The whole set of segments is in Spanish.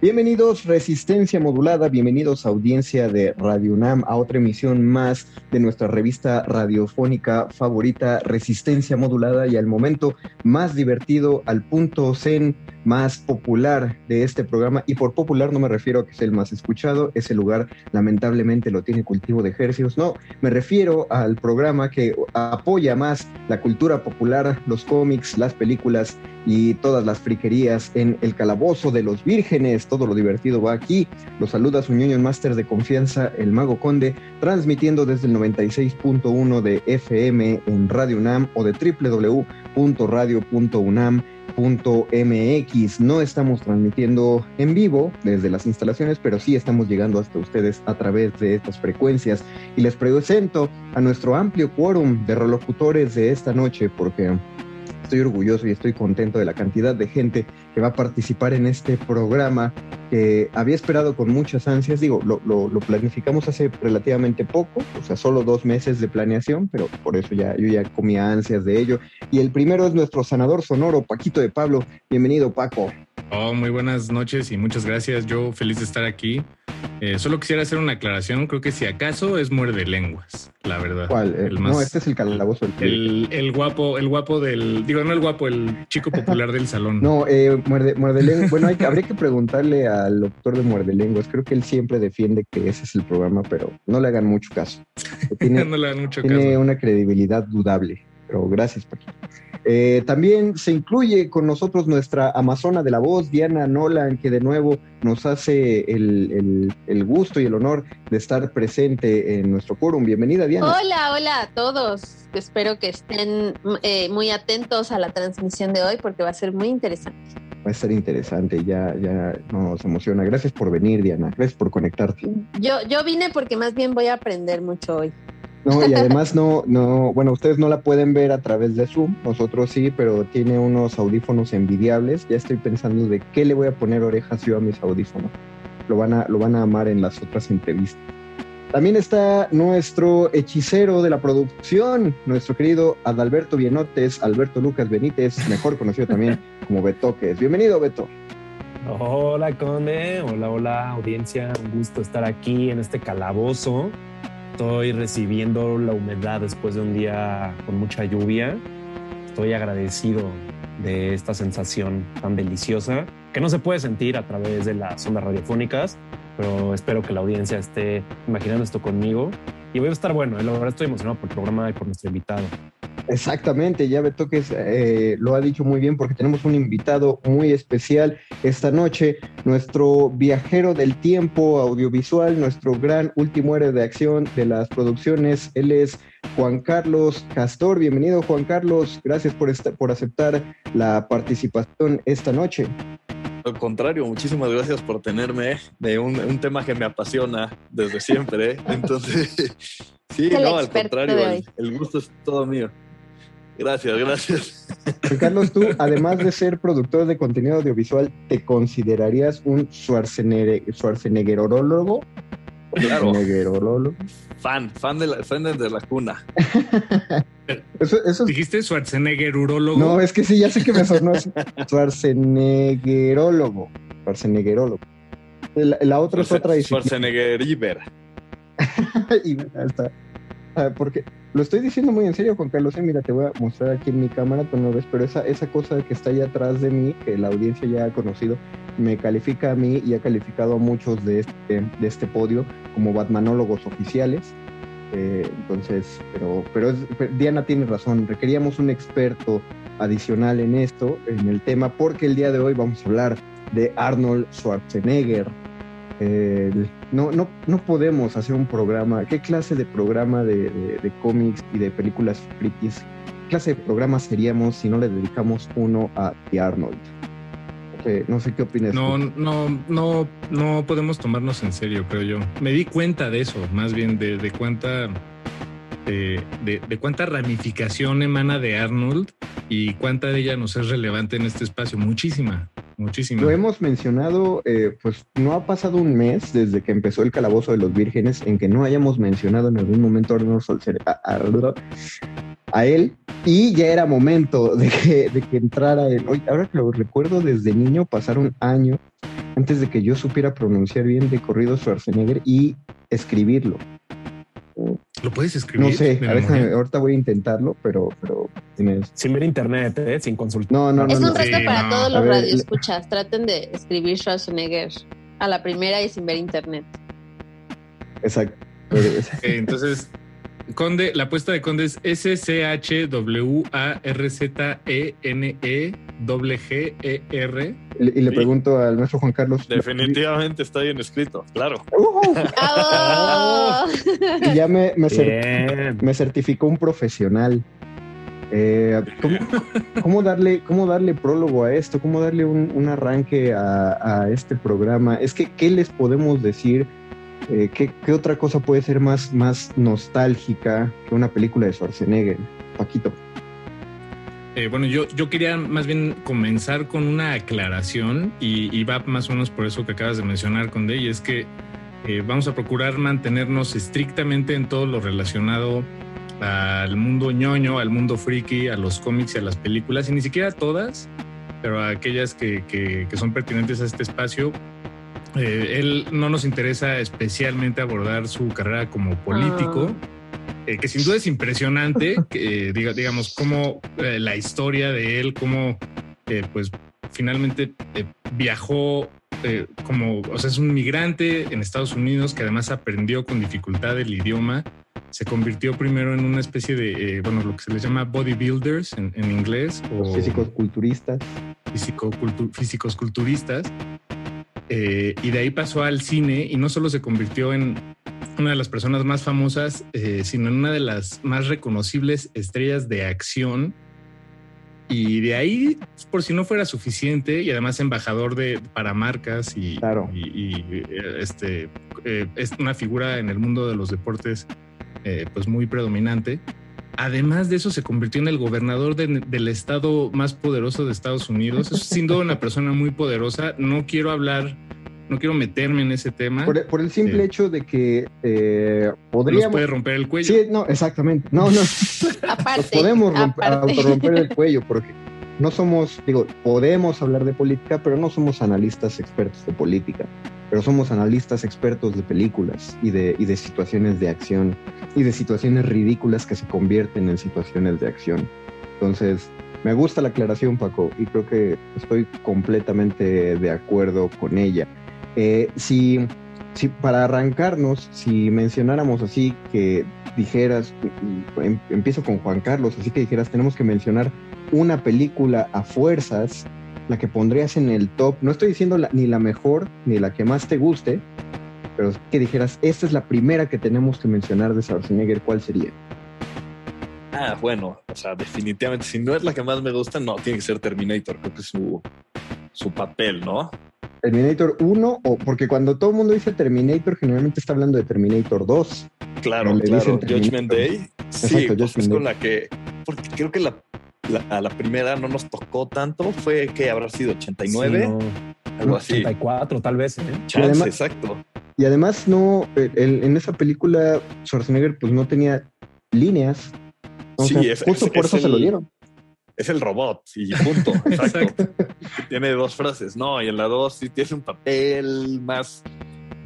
Bienvenidos Resistencia Modulada, bienvenidos audiencia de Radio UNAM a otra emisión más de nuestra revista radiofónica favorita Resistencia Modulada y al momento más divertido, al punto zen más popular de este programa y por popular no me refiero a que sea el más escuchado, ese lugar lamentablemente lo tiene cultivo de ejercicios, no, me refiero al programa que apoya más la cultura popular, los cómics, las películas y todas las friquerías en el calabozo de los vírgenes. Todo lo divertido va aquí. Los saluda su máster de confianza, el Mago Conde, transmitiendo desde el 96.1 de FM en Radio UNAM o de www.radio.unam.mx. No estamos transmitiendo en vivo desde las instalaciones, pero sí estamos llegando hasta ustedes a través de estas frecuencias. Y les presento a nuestro amplio quórum de relocutores de esta noche, porque estoy orgulloso y estoy contento de la cantidad de gente que va a participar en este programa que había esperado con muchas ansias. Digo, lo, lo, lo, planificamos hace relativamente poco, o sea, solo dos meses de planeación, pero por eso ya yo ya comía ansias de ello. Y el primero es nuestro sanador sonoro, Paquito de Pablo. Bienvenido, Paco. Oh, muy buenas noches y muchas gracias. Yo feliz de estar aquí. Eh, solo quisiera hacer una aclaración. Creo que si acaso es muerde lenguas, la verdad. ¿Cuál? El más, no, este es el calabozo. El, el, guapo, el guapo del. Digo, no el guapo, el chico popular del salón. No, eh, muerde, muerde lenguas. Bueno, hay, habría que preguntarle al doctor de muerde lenguas. Creo que él siempre defiende que ese es el programa, pero no le hagan mucho caso. Tiene, no le hagan mucho tiene caso. una credibilidad dudable. Pero gracias, Paquito. Eh, también se incluye con nosotros nuestra Amazona de la voz, Diana Nolan, que de nuevo nos hace el, el, el, gusto y el honor de estar presente en nuestro quórum. Bienvenida, Diana. Hola, hola a todos. Espero que estén eh, muy atentos a la transmisión de hoy porque va a ser muy interesante. Va a ser interesante, ya, ya nos emociona. Gracias por venir, Diana. Gracias por conectarte. Yo, yo vine porque más bien voy a aprender mucho hoy. No, y además no, no, bueno, ustedes no la pueden ver a través de Zoom, nosotros sí, pero tiene unos audífonos envidiables. Ya estoy pensando de qué le voy a poner orejas yo a mis audífonos. Lo van a, lo van a amar en las otras entrevistas. También está nuestro hechicero de la producción, nuestro querido Adalberto Bienotes, Alberto Lucas Benítez, mejor conocido también como Betoques. Bienvenido, Beto. Hola, Conde. Hola, hola, audiencia. Un gusto estar aquí en este calabozo estoy recibiendo la humedad después de un día con mucha lluvia. Estoy agradecido de esta sensación tan deliciosa que no se puede sentir a través de las ondas radiofónicas, pero espero que la audiencia esté imaginando esto conmigo. Y voy a estar bueno, la verdad estoy emocionado por el programa y por nuestro invitado. Exactamente, ya Betoques eh, lo ha dicho muy bien porque tenemos un invitado muy especial esta noche, nuestro viajero del tiempo audiovisual, nuestro gran último héroe de acción de las producciones. Él es Juan Carlos Castor. Bienvenido Juan Carlos, gracias por, por aceptar la participación esta noche. Al contrario, muchísimas gracias por tenerme de un, tema que me apasiona desde siempre. Entonces, sí, no, al contrario, el gusto es todo mío. Gracias, gracias. Carlos, tú, además de ser productor de contenido audiovisual, ¿te considerarías un Schwarzenegger, Schwarzeneggerólogo? Claro. Fan, fan de la, fan de la cuna. eso, ¿Dijiste Schwarzeneggerólogo? No, es que sí, ya sé que me sonó Schwarzeneggerólogo. Schwarzeneggerólogo. La, la otra es otra Schwarzenegger Iber. y está. Ah, porque lo estoy diciendo muy en serio, Juan Carlos. Eh, mira, te voy a mostrar aquí en mi cámara, tú no ves, pero esa, esa cosa que está allá atrás de mí, que la audiencia ya ha conocido, me califica a mí y ha calificado a muchos de este, de este podio como batmanólogos oficiales. Eh, entonces, pero, pero, Diana tiene razón, requeríamos un experto adicional en esto, en el tema, porque el día de hoy vamos a hablar de Arnold Schwarzenegger, eh, no, no, no podemos hacer un programa. ¿Qué clase de programa de, cómics y de películas frikis? ¿Qué clase de programa seríamos si no le dedicamos uno a The Arnold? no sé qué opinas. No, no, no, no podemos tomarnos en serio, creo yo. Me di cuenta de eso, más bien de, de cuánta de, de, cuánta ramificación emana de Arnold y cuánta de ella nos es relevante en este espacio. Muchísima. Muchísimo. Lo hemos mencionado, eh, pues no ha pasado un mes desde que empezó el Calabozo de los Vírgenes en que no hayamos mencionado en algún momento a, a, él y ya era momento de que, de que entrara él. ahora que lo recuerdo, desde niño pasaron años antes de que yo supiera pronunciar bien de corrido Schwarzenegger y escribirlo. ¿Lo puedes escribir? No sé, ahorita voy a intentarlo, pero, pero tienes... Sin ver internet, ¿eh? sin consultar. No, no, Es un reto para todos los radioescuchas. Traten de escribir Schwarzenegger a la primera y sin ver internet. Exacto. entonces, Conde, la apuesta de Conde es S-C-H-W-A-R-Z-E-N-E-G-G-E-R. Y le pregunto al nuestro Juan Carlos. Definitivamente está bien escrito, claro. y ya me, me, certificó un profesional. Eh, ¿cómo, darle, ¿Cómo darle prólogo a esto? ¿Cómo darle un, arranque a, a, este programa? Es que, ¿qué les podemos decir eh, ¿qué, otra cosa puede ser más, más nostálgica que una película de Schwarzenegger? Paquito. Eh, bueno, yo, yo quería más bien comenzar con una aclaración y, va más o menos por eso que acabas de mencionar, Conde, y es que eh, vamos a procurar mantenernos estrictamente en todo lo relacionado al mundo ñoño, al mundo friki, a los cómics y a las películas, y ni siquiera todas, pero aquellas que, que son pertinentes a este espacio, eh, él no nos interesa especialmente abordar su carrera como político, ah. Eh, que sin duda es impresionante, que, diga, digamos, cómo eh, la historia de él, cómo pues finalmente viajó como, o sea, es un migrante en Estados Unidos que además aprendió con dificultad el idioma. Se convirtió primero en una especie de, bueno, lo que se les llama bodybuilders en, en inglés. O físicos culturistas. físicos culturistas eh, y de ahí pasó al cine y no solo se convirtió en una de las personas más famosas, eh, sino en una de las más reconocibles estrellas de acción. Y de ahí, por si no fuera suficiente, y además embajador de para marcas y, claro. y, este es una figura en el mundo de los deportes pues muy predominante. Además de eso, se convirtió en el gobernador del estado más poderoso de Estados Unidos. Es sin duda una persona muy poderosa. No quiero hablar, no quiero meterme en ese tema. Por, el simple hecho de que eh, podríamos... Nos puede romper el cuello. Sí, no, exactamente. No, no. aparte, podemos romper el cuello porque no somos, digo, podemos hablar de política, pero no somos analistas expertos de política pero somos analistas expertos de películas y de, y de situaciones de acción y de situaciones ridículas que se convierten en situaciones de acción. Entonces, me gusta la aclaración, Paco, y creo que estoy completamente de acuerdo con ella. Eh, si, si para arrancarnos, si mencionáramos así que dijeras, em, empiezo con Juan Carlos, así que dijeras, tenemos que mencionar una película a fuerzas, la que pondrías en el top, no estoy diciendo ni la mejor ni la que más te guste, pero que dijeras, esta es la primera que tenemos que mencionar de Schwarzenegger, ¿cuál sería? Ah, bueno, o sea, definitivamente, si no es la que más me gusta, no, tiene que ser Terminator, creo que es su, su papel, ¿no? Terminator 1, o porque cuando todo el mundo dice Terminator, generalmente está hablando de Terminator 2. Claro, claro, Judgment Day. sí, pues es con la que, porque creo que la, a la primera no nos tocó tanto, fue que habrá sido 89, algo así. 84 tal vez. ¿eh? Chance, exacto. Y además no, en esa película Schwarzenegger pues no tenía líneas. sí, es, justo por eso se lo dieron es el robot y punto. Exacto. tiene dos frases, ¿no? Y en la dos sí tiene un papel más,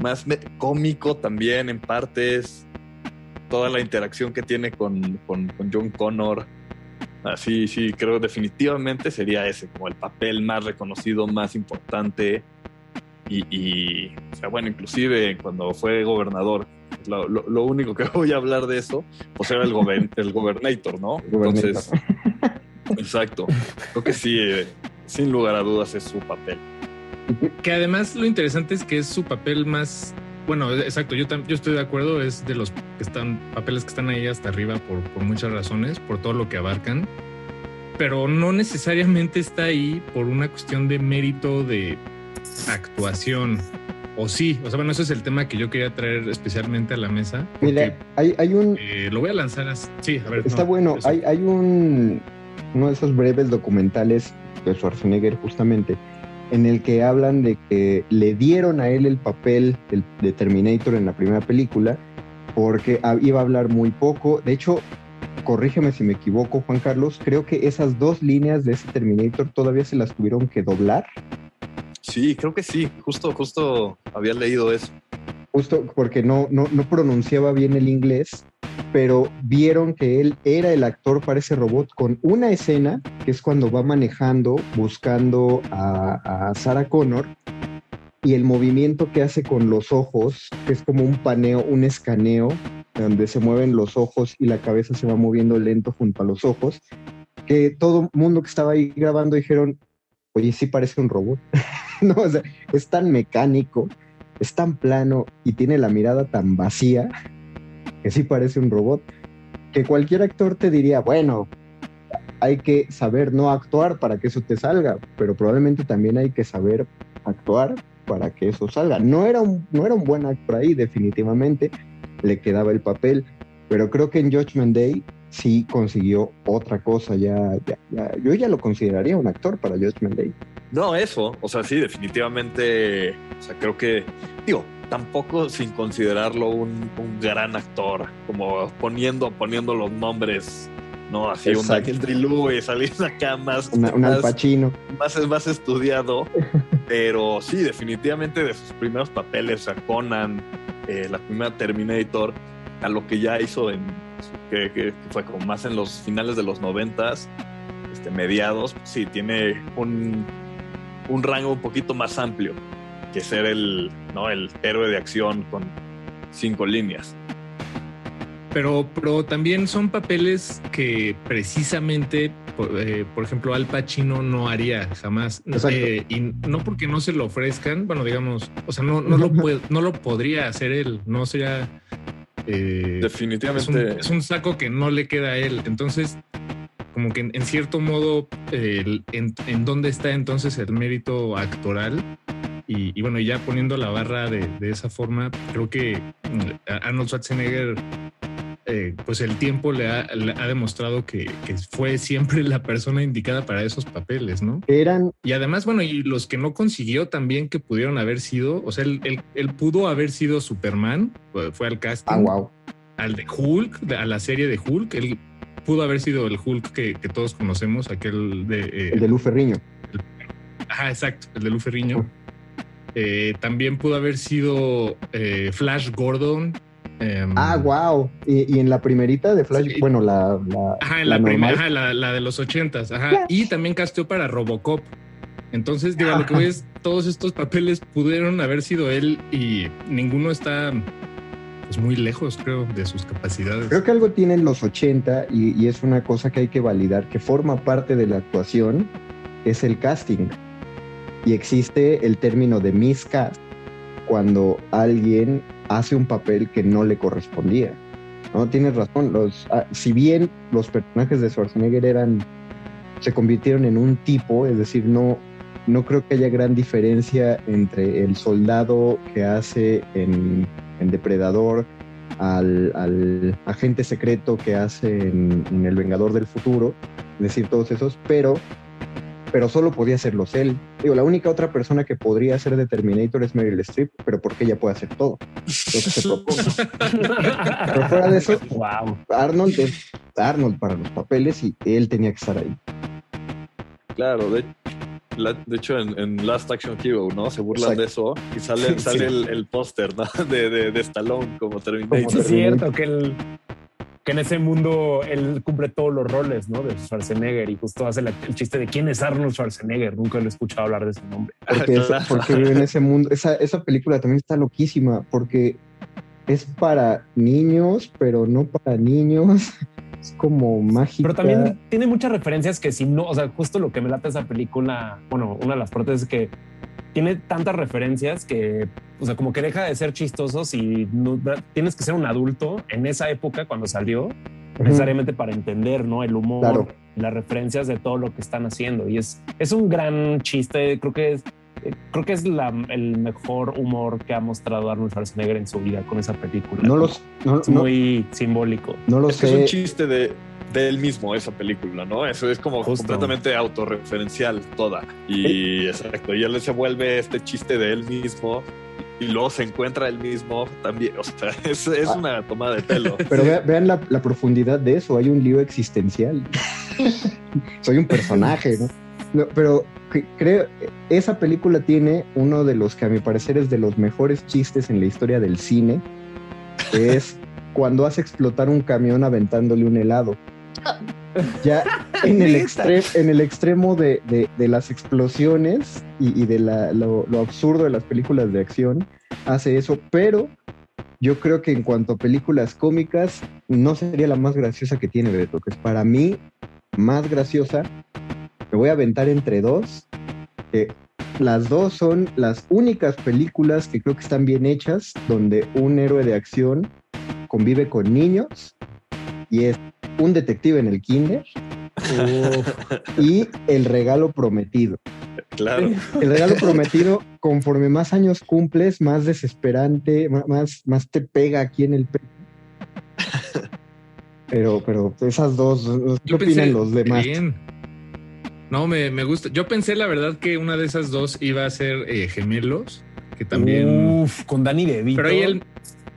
más cómico también en partes. Toda la interacción que tiene con, con, John Connor. Así, sí, creo definitivamente sería ese, como el papel más reconocido, más importante. Y, o sea, bueno, inclusive cuando fue gobernador, lo, lo, único que voy a hablar de eso, pues era el, el gobernator, ¿no? Entonces, Exacto. Creo que sí, eh, sin lugar a dudas es su papel. Que además lo interesante es que es su papel más, bueno, exacto, yo, yo estoy de acuerdo, es de los que están, papeles que están ahí hasta arriba por, por muchas razones, por todo lo que abarcan, pero no necesariamente está ahí por una cuestión de mérito de actuación. O sí, o sea, bueno, ese es el tema que yo quería traer especialmente a la mesa. Mira, hay, hay un... Eh, lo voy a lanzar así. Sí, a ver. Está bueno, hay, hay un uno de esos breves documentales de Schwarzenegger justamente, en el que hablan de que le dieron a él el papel de Terminator en la primera película porque iba a hablar muy poco. De hecho, corrígeme si me equivoco, Juan Carlos, creo que esas dos líneas de ese Terminator todavía se las tuvieron que doblar. Sí, creo que sí, justo, justo había leído eso. Justo porque no, no, no pronunciaba bien el inglés pero vieron que él era el actor para ese robot con una escena, que es cuando va manejando, buscando a, Sarah Connor, y el movimiento que hace con los ojos, que es como un paneo, un escaneo, donde se mueven los ojos y la cabeza se va moviendo lento junto a los ojos, que todo mundo que estaba ahí grabando dijeron, oye, sí parece un robot. no, es tan mecánico, es tan plano y tiene la mirada tan vacía que sí parece un robot, que cualquier actor te diría, bueno, hay que saber no actuar para que eso te salga, pero probablemente también hay que saber actuar para que eso salga. No era un, no era un buen actor ahí, definitivamente, le quedaba el papel, pero creo que en Judgment Day sí consiguió otra cosa, ya, yo ya lo consideraría un actor para Judgment Day. No, eso, o sea, sí, definitivamente, o sea, creo que, digo, tampoco sin considerarlo un, gran actor, como poniendo, poniendo los nombres, ¿no? Así un Daniel Lewis, salir acá más, un más, más estudiado, pero sí, definitivamente de sus primeros papeles, a Conan, eh, la primera Terminator, a lo que ya hizo en, que, fue como más en los finales de los noventas, este, mediados, sí, tiene un, un rango un poquito más amplio que ser el, ¿no? el héroe de acción con cinco líneas. Pero, pero también son papeles que precisamente, eh, por, ejemplo, Al Pacino no haría jamás. Eh, y no porque no se lo ofrezcan, bueno, digamos, o sea, no, no, lo, no lo podría hacer él, no sería... Eh, Definitivamente. Es un, saco que no le queda a él. Entonces, como que en, cierto modo, en, en, dónde está entonces el mérito actoral y, bueno, ya poniendo la barra de, esa forma, creo que mm, Arnold Schwarzenegger, eh, pues el tiempo le ha, demostrado que, fue siempre la persona indicada para esos papeles, ¿no? Eran. Y además, bueno, y los que no consiguió también que pudieron haber sido, o sea, él, pudo haber sido Superman, fue al casting. Ah, wow. Al de Hulk, a la serie de Hulk, él pudo haber sido el Hulk que, todos conocemos, aquel de... Eh, el de Lu Ferriño. ajá, exacto, el de Lu Ferriño. Eh, también pudo haber sido eh, Flash Gordon. Em, ah, wow. Y, en la primerita de Flash, bueno, la, la, Ajá, en la, primera, la, de los ochentas. Ajá. Y también casteó para Robocop. Entonces, digo, lo que es, todos estos papeles pudieron haber sido él y ninguno está pues muy lejos, creo, de sus capacidades. Creo que algo tienen los 80 y, es una cosa que hay que validar, que forma parte de la actuación, es el casting. Y existe el término de miscast cuando alguien hace un papel que no le correspondía. No, tienes razón. Los, ah, si bien los personajes de Schwarzenegger eran, se convirtieron en un tipo, es decir, no, no creo que haya gran diferencia entre el soldado que hace en, Depredador al, agente secreto que hace en, en, El Vengador del Futuro, es decir, todos esos, pero pero solo podía hacerlos él. Digo, la única otra persona que podría ser de Terminator es Meryl Streep, pero porque ella puede hacer todo. Lo que se pero fuera de eso, wow. Arnold es Arnold para los papeles y él tenía que estar ahí. Claro, de, de hecho en, Last Action Hero, ¿no? Se burlan de eso y sale, sale el, póster, ¿no? De, de, de, Stallone como Terminator. Es cierto que el que en ese mundo él cumple todos los roles, ¿no? De Schwarzenegger y justo hace el chiste de quién es Arnold Schwarzenegger. Nunca lo he escuchado hablar de ese nombre. Porque, en ese mundo, esa, esa película también está loquísima porque es para niños, pero no para niños. Es como mágica. Pero también tiene muchas referencias que si no, o sea, justo lo que me late esa película, bueno, una de las partes es que tiene tantas referencias que, o sea, como que deja de ser chistosos y tienes que ser un adulto en esa época cuando salió, necesariamente para entender, ¿no? El humor, las referencias de todo lo que están haciendo. Y es, es un gran chiste, creo que es, creo que es el mejor humor que ha mostrado Arnold Schwarzenegger en su vida con esa película. No los, es muy simbólico. No lo sé. Es un chiste de de él mismo esa película, ¿no? Eso es como completamente autorreferencial toda. Y exacto, y él se vuelve este chiste de él mismo y luego se encuentra él mismo también. O sea, es, ah. una tomada de pelo. Pero vean la, profundidad de eso. Hay un lío existencial. Soy un personaje, ¿no? pero creo esa película tiene uno de los que a mi parecer es de los mejores chistes en la historia del cine. es cuando hace explotar un camión aventándole un helado. Ya en el, en el extremo de, las explosiones y, de lo, absurdo de las películas de acción, hace eso, pero yo creo que en cuanto a películas cómicas, no sería la más graciosa que tiene Beto, que es para mí más graciosa. Me voy a aventar entre dos. Las dos son las únicas películas que creo que están bien hechas, donde un héroe de acción convive con niños y es un detective en el kinder y el regalo prometido. Claro. El regalo prometido, conforme más años cumples, más desesperante, más, más te pega aquí en el pecho. Pero, pero esas dos, ¿qué opinan los demás? No, me, gusta. Yo pensé, la verdad, que una de esas dos iba a ser eh, gemelos, que también. Uf, con Dani DeVito. Pero ahí el,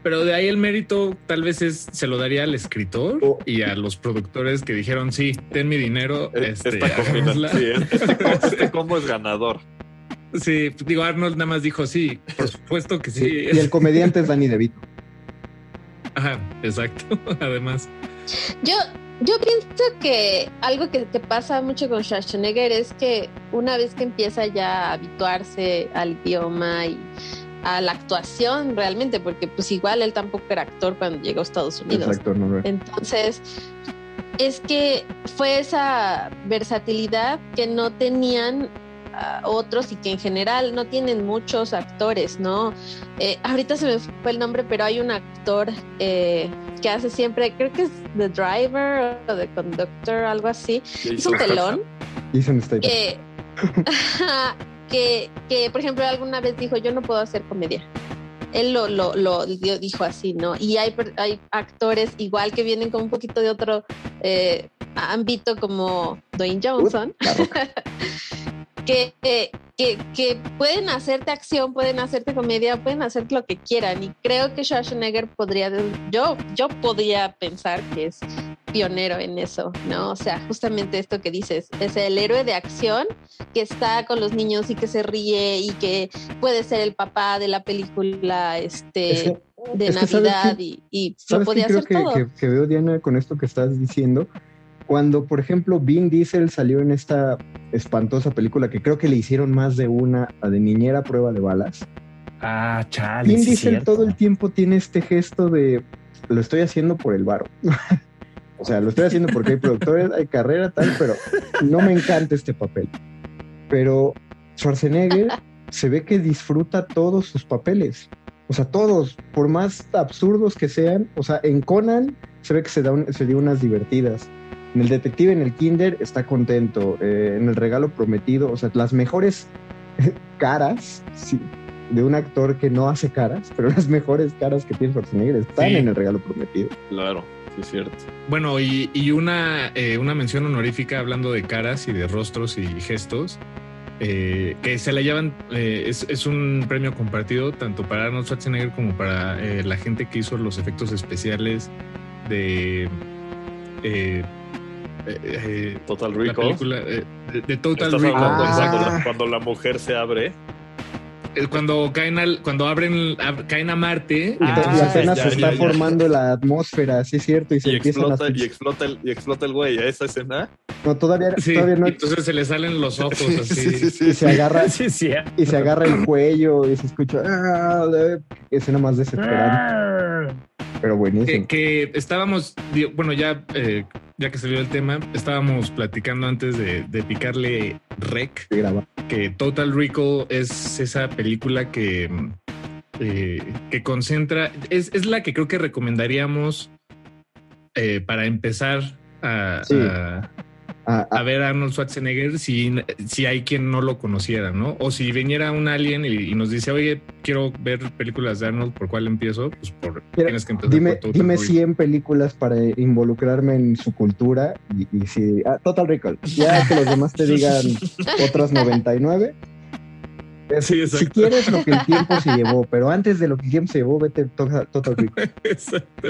pero de ahí el mérito tal vez es, se lo daría al escritor oh. y a los productores que dijeron, sí, ten mi dinero. Este, Esta sí, este, combo es ganador. Sí, digo, Arnold nada más dijo, sí, por supuesto que sí. Y el comediante es Danny DeVito. Ajá, exacto, además. Yo, yo pienso que algo que, que, pasa mucho con Schwarzenegger es que una vez que empieza ya a habituarse al idioma y a la actuación realmente, porque pues igual él tampoco era actor cuando llegó a Estados Unidos. Entonces, es que fue esa versatilidad que no tenían ah, otros y que en general no tienen muchos actores, ¿no? Eh, ahorita se me fue el nombre, pero hay un actor eh, que hace siempre, creo que es The Driver o The Conductor, algo así. Es un telón. Que, que, que, por ejemplo, alguna vez dijo, yo no puedo hacer comedia. Él lo, lo, lo dijo así, ¿no? Y hay, hay actores igual que vienen con un poquito de otro eh, ámbito como Dwayne Johnson, que, que, que, pueden hacerte acción, pueden hacerte comedia, pueden hacer lo que quieran. Y creo que Schwarzenegger podría, yo, yo podría pensar que es pionero en eso, ¿no? O sea, justamente esto que dices, es el héroe de acción que está con los niños y que se ríe y que puede ser el papá de la película este, de Navidad y, y lo podía hacer todo. Que, que veo, Diana, con esto que estás diciendo, cuando, por ejemplo, Vin Diesel salió en esta espantosa película que creo que le hicieron más de una a de niñera prueba de balas. Ah, chale. Vin Diesel todo el tiempo tiene este gesto de lo estoy haciendo por el varo. o sea, lo estoy haciendo porque hay productores, hay carrera, tal, pero no me encanta este papel. Pero Schwarzenegger se ve que disfruta todos sus papeles. O sea, todos, por más absurdos que sean. O sea, en Conan se ve que se, da se dio unas divertidas. En el detective, en el Kinder, está contento. Eh, en el regalo prometido, o sea, las mejores caras de un actor que no hace caras, pero las mejores caras que tiene Schwarzenegger están en el regalo prometido. Claro, sí es cierto. Bueno, y, una, eh, una mención honorífica hablando de caras y de rostros y gestos. Eh, que se la llevan, es, es, un premio compartido tanto para Arnold Schwarzenegger como para la gente que hizo los efectos especiales de eh, eh, Total Recall. película eh, de, Total Recall. Cuando, la mujer se abre. Cuando caen al, cuando abren, caen a Marte. y apenas se está formando la atmósfera, sí es cierto. Y, se explota, y explota el, y explota el güey, ¿a esa escena? No, todavía, todavía no. Entonces se le salen los ojos así. y se agarra, y se agarra el cuello y se escucha. Ah, escena más desesperante. Pero buenísimo. Que, estábamos, bueno, ya ya que salió el tema, estábamos platicando antes de, picarle rec, que Total Recall es esa película que, eh, que concentra, es, la que creo que recomendaríamos eh, para empezar a, a, ver a Arnold Schwarzenegger si, si hay quien no lo conociera, ¿no? O si viniera un alien y, nos dice, oye, quiero ver películas de Arnold, ¿por cuál empiezo? Pues por, tienes que empezar dime, Dime 100 películas para involucrarme en su cultura y, si... Ah, Total Recall. Ya que los demás te digan otras 99 si quieres lo que el tiempo se llevó, pero antes de lo que el tiempo se llevó, vete Total Recall. Exacto.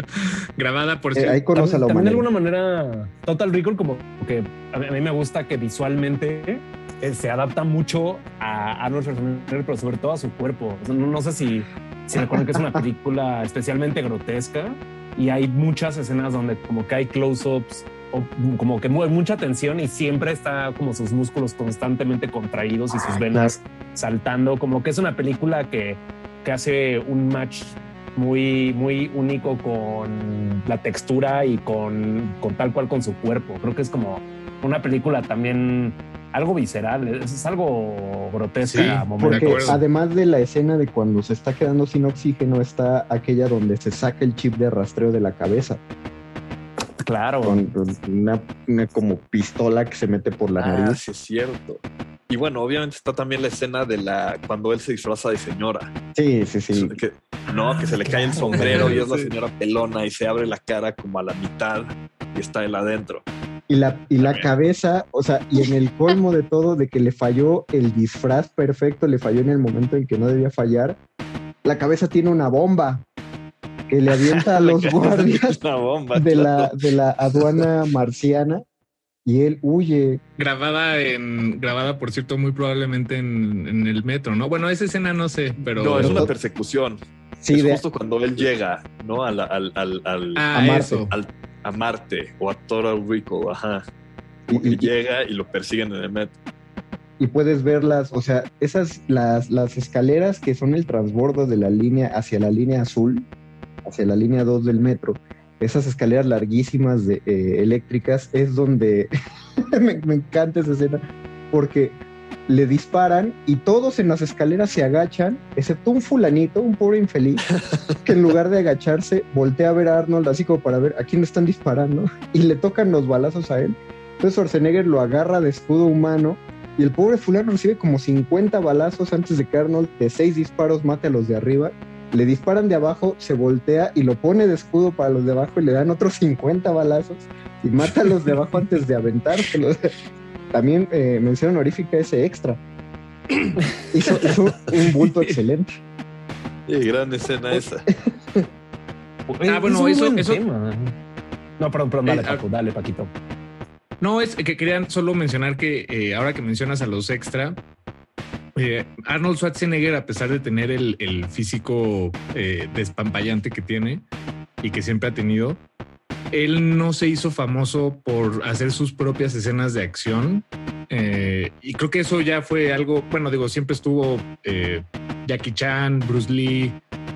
Grabada por eh, ahí conoce a la También de alguna manera, Total Recall, como que a mí, me gusta que visualmente eh, se adapta mucho a Arnold Schwarzenegger, pero sobre todo a su cuerpo. No, sé si, si recuerdan que es una película especialmente grotesca y hay muchas escenas donde como que hay close-ups como que mueve mucha tensión y siempre está como sus músculos constantemente contraídos y sus venas saltando, como que es una película que, que hace un match muy, muy único con la textura y con, con tal cual con su cuerpo. Creo que es como una película también algo visceral, es, algo grotesco. porque además de la escena de cuando se está quedando sin oxígeno, está aquella donde se saca el chip de rastreo de la cabeza. Claro. Con una, como pistola que se mete por la ah, nariz. Sí, es cierto. Y bueno, obviamente está también la escena de la cuando él se disfraza de señora. Sí, sí, sí. no, que se le cae el sombrero y es la señora pelona y se abre la cara como a la mitad y está él adentro. Y la, y la cabeza, o sea, y en el colmo de todo, de que le falló el disfraz perfecto, le falló en el momento en que no debía fallar, la cabeza tiene una bomba que le avienta a los guardias de, la, de la aduana marciana y él huye. Grabada en, grabada, por cierto, muy probablemente en, el metro, ¿no? Bueno, esa escena no sé, pero. No, es una persecución. Sí, es justo cuando él llega, ¿no? Al, al, al, ah, a Marte. a Marte o a Total Rico, ajá. Y, llega y lo persiguen en el metro. Y puedes verlas, o sea, esas, las, las escaleras que son el transbordo de la línea hacia la línea azul, hacia la línea 2 del metro, esas escaleras larguísimas de, eh, eléctricas, es donde me, encanta esa escena, porque le disparan y todos en las escaleras se agachan, excepto un fulanito, un pobre infeliz, que en lugar de agacharse voltea a ver a Arnold así como para ver a quién le están disparando y le tocan los balazos a él. Entonces Schwarzenegger lo agarra de escudo humano y el pobre fulano recibe como 50 balazos antes de que Arnold de seis disparos mate a los de arriba le disparan de abajo, se voltea y lo pone de escudo para los de abajo y le dan otros 50 balazos y mata a los de abajo antes de aventárselos. También eh, mención honorífica ese extra. hizo, un bulto excelente. Qué gran escena esa. ah, bueno, eso, eso... No, perdón, perdón, dale, eh, Paco, dale, Paquito. No, es que querían solo mencionar que eh, ahora que mencionas a los extra, eh, Arnold Schwarzenegger, a pesar de tener el, físico eh, despampallante que tiene y que siempre ha tenido, él no se hizo famoso por hacer sus propias escenas de acción. Eh, y creo que eso ya fue algo, bueno, digo, siempre estuvo Jackie Chan, Bruce Lee,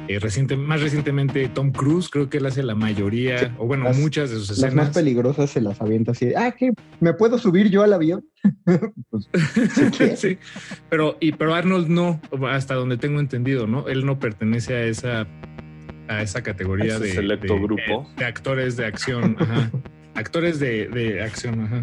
eh, reciente, más recientemente Tom Cruise, creo que él hace la mayoría, o bueno, muchas de sus escenas. Las más peligrosas se las avienta así, ah, ¿qué? ¿Me puedo subir yo al avión? pues, sí, pero, y, pero Arnold no, hasta donde tengo entendido, ¿no? Él no pertenece a esa, a esa categoría de, selecto grupo. De, actores de acción, actores de, de acción, ajá.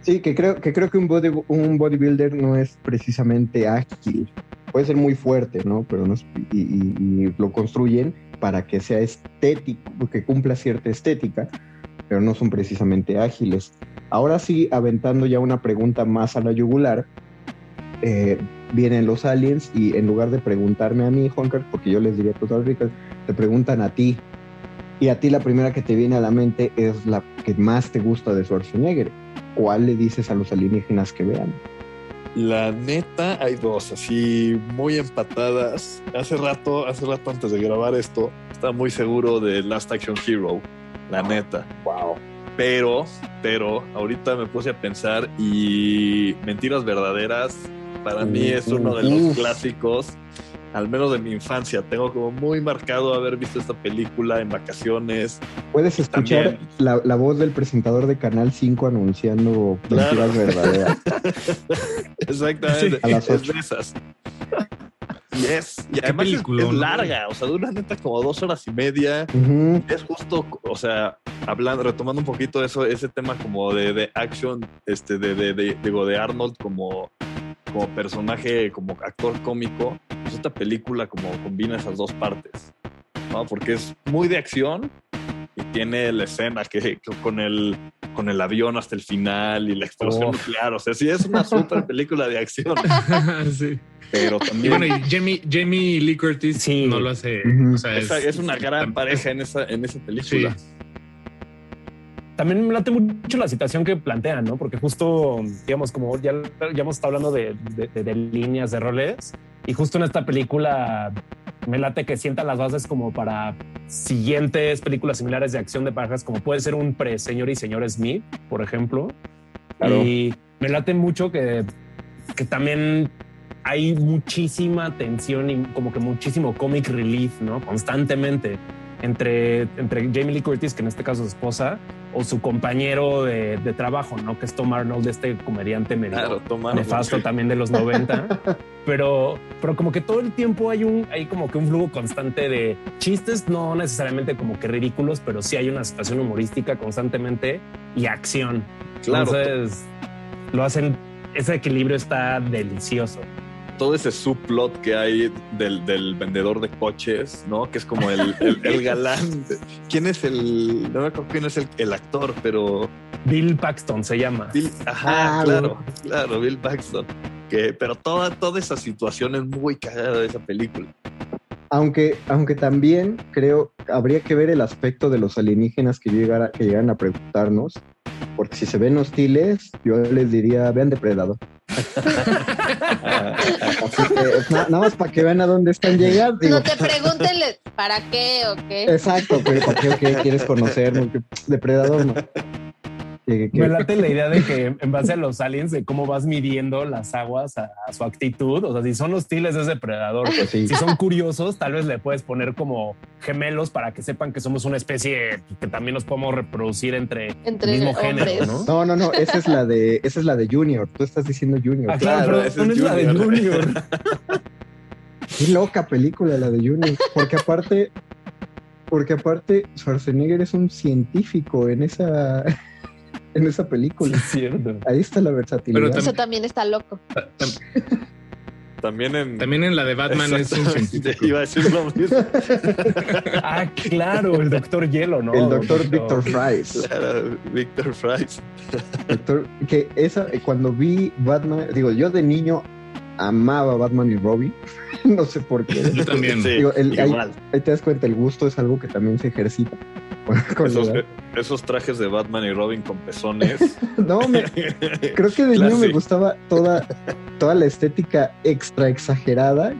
Sí, que creo que, creo que un, body, un bodybuilder no es precisamente ágil. Puede ser muy fuerte, ¿no? Pero no y, lo construyen para que sea estético, que cumpla cierta estética, pero no son precisamente ágiles. Ahora sí, aventando ya una pregunta más a la yugular, eh, vienen los aliens y en lugar de preguntarme a mí, Juancar, porque yo les diría total ricas, te preguntan a ti. Y a ti la primera que te viene a la mente es la que más te gusta de Schwarzenegger ¿cuál le dices a los alienígenas que vean? La neta, hay dos así muy empatadas. Hace rato, hace rato antes de grabar esto, estaba muy seguro de Last Action Hero. La neta. Wow. Pero, pero, ahorita me puse a pensar y Mentiras Verdaderas, para mí es uno de los clásicos al menos de mi infancia. Tengo como muy marcado haber visto esta película en vacaciones. Puedes escuchar la, voz del presentador de Canal 5 anunciando mentiras verdaderas. Exactamente. A las ocho. esas. Y es, y además es, larga, o sea, dura neta como dos horas y media. Es justo, o sea, hablando, retomando un poquito eso, ese tema como de, de action, este, de, de, de, digo, de Arnold como como personaje, como actor cómico, pues esta película como combina esas dos partes, ¿no? Porque es muy de acción y tiene la escena que, con el con el avión hasta el final y la explosión nuclear, o sea, sí es una super película de acción. sí. Pero también. bueno, y Jamie, Jamie Lee Curtis sí. no lo hace. o sea, es, una gran pareja en esa, en esa película. Sí también me late mucho la situación que plantean, ¿no? Porque justo, digamos, como ya, ya hemos estado hablando de, de, líneas de roles, y justo en esta película me late que sientan las bases como para siguientes películas similares de acción de parejas, como puede ser un pre-señor y señor Smith, por ejemplo. Y me late mucho que, que también hay muchísima tensión y como que muchísimo comic relief, ¿no? Constantemente entre, entre Jamie Lee Curtis, que en este caso es esposa, o su compañero de, trabajo, ¿no? Que es Tom Arnold, este comediante medio nefasto también de los 90. pero, pero como que todo el tiempo hay un, hay como que un flujo constante de chistes, no necesariamente como que ridículos, pero sí hay una situación humorística constantemente y acción. Claro. Entonces, lo hacen, ese equilibrio está delicioso todo ese subplot que hay del, del, vendedor de coches, ¿no? Que es como el, el, galán. ¿Quién es el.? No me acuerdo quién es el, el actor, pero. Bill Paxton se llama. ajá, ah, claro, claro, Bill Paxton. Que, pero toda, toda esa situación es muy cagada de esa película. Aunque, aunque también creo habría que ver el aspecto de los alienígenas que, llegara, que llegan a preguntarnos, porque si se ven hostiles, yo les diría, vean depredador. Nada más para que vean a dónde están llegando. no te pregunten para qué o qué. Exacto, pero para qué o qué quieres conocer, depredador no. Me late la idea de que en base a los aliens, de cómo vas midiendo las aguas a, su actitud. O sea, si son hostiles es depredador. Pues si son curiosos, tal vez le puedes poner como gemelos para que sepan que somos una especie que también nos podemos reproducir entre, entre mismo género, ¿no? No, no, no. Esa es la de, esa es la de Junior. Tú estás diciendo Junior. Ah, claro, esa es, la de Junior. Qué loca película la de Junior. Porque aparte, porque aparte Schwarzenegger es un científico en esa en esa película. Es cierto. Ahí está la versatilidad. Eso también está loco. También en, también en la de Batman es un científico. Iba a decir lo mismo. ah, claro, el doctor Hielo, ¿no? El doctor Victor Fries. Claro, Victor Fries. Doctor, que esa, cuando vi Batman, digo, yo de niño amaba Batman y Robin. no sé por qué. Yo también. Digo, el, ahí, ahí, te das cuenta, el gusto es algo que también se ejercita. esos, trajes de Batman y Robin con pezones. no, creo que de niño me gustaba toda, toda la estética extra exagerada